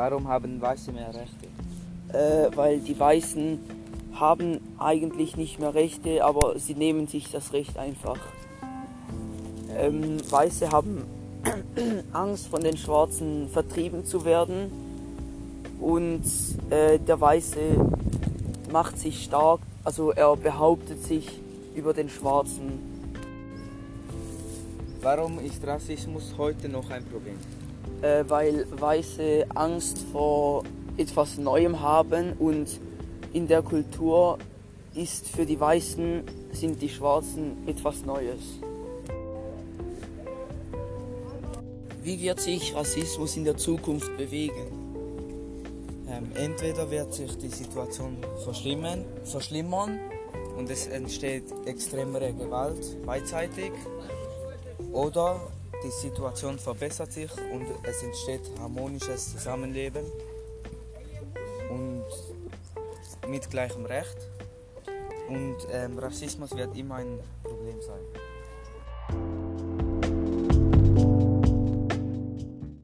Warum haben Weiße mehr Rechte? äh, weil die Weißen haben eigentlich nicht mehr Rechte, aber sie nehmen sich das Recht einfach. Ähm, Weiße haben Angst, von den Schwarzen vertrieben zu werden und äh, der Weiße macht sich stark, also er behauptet sich über den Schwarzen. Warum ist Rassismus heute noch ein Problem? Äh, weil Weiße Angst vor etwas Neuem haben und in der Kultur ist für die Weißen sind die Schwarzen etwas Neues. Wie wird sich Rassismus in der Zukunft bewegen? Ähm, entweder wird sich die Situation verschlimmern, verschlimmern und es entsteht extremere Gewalt beidseitig oder die Situation verbessert sich und es entsteht harmonisches Zusammenleben und mit gleichem Recht und ähm, Rassismus wird immer ein Problem sein.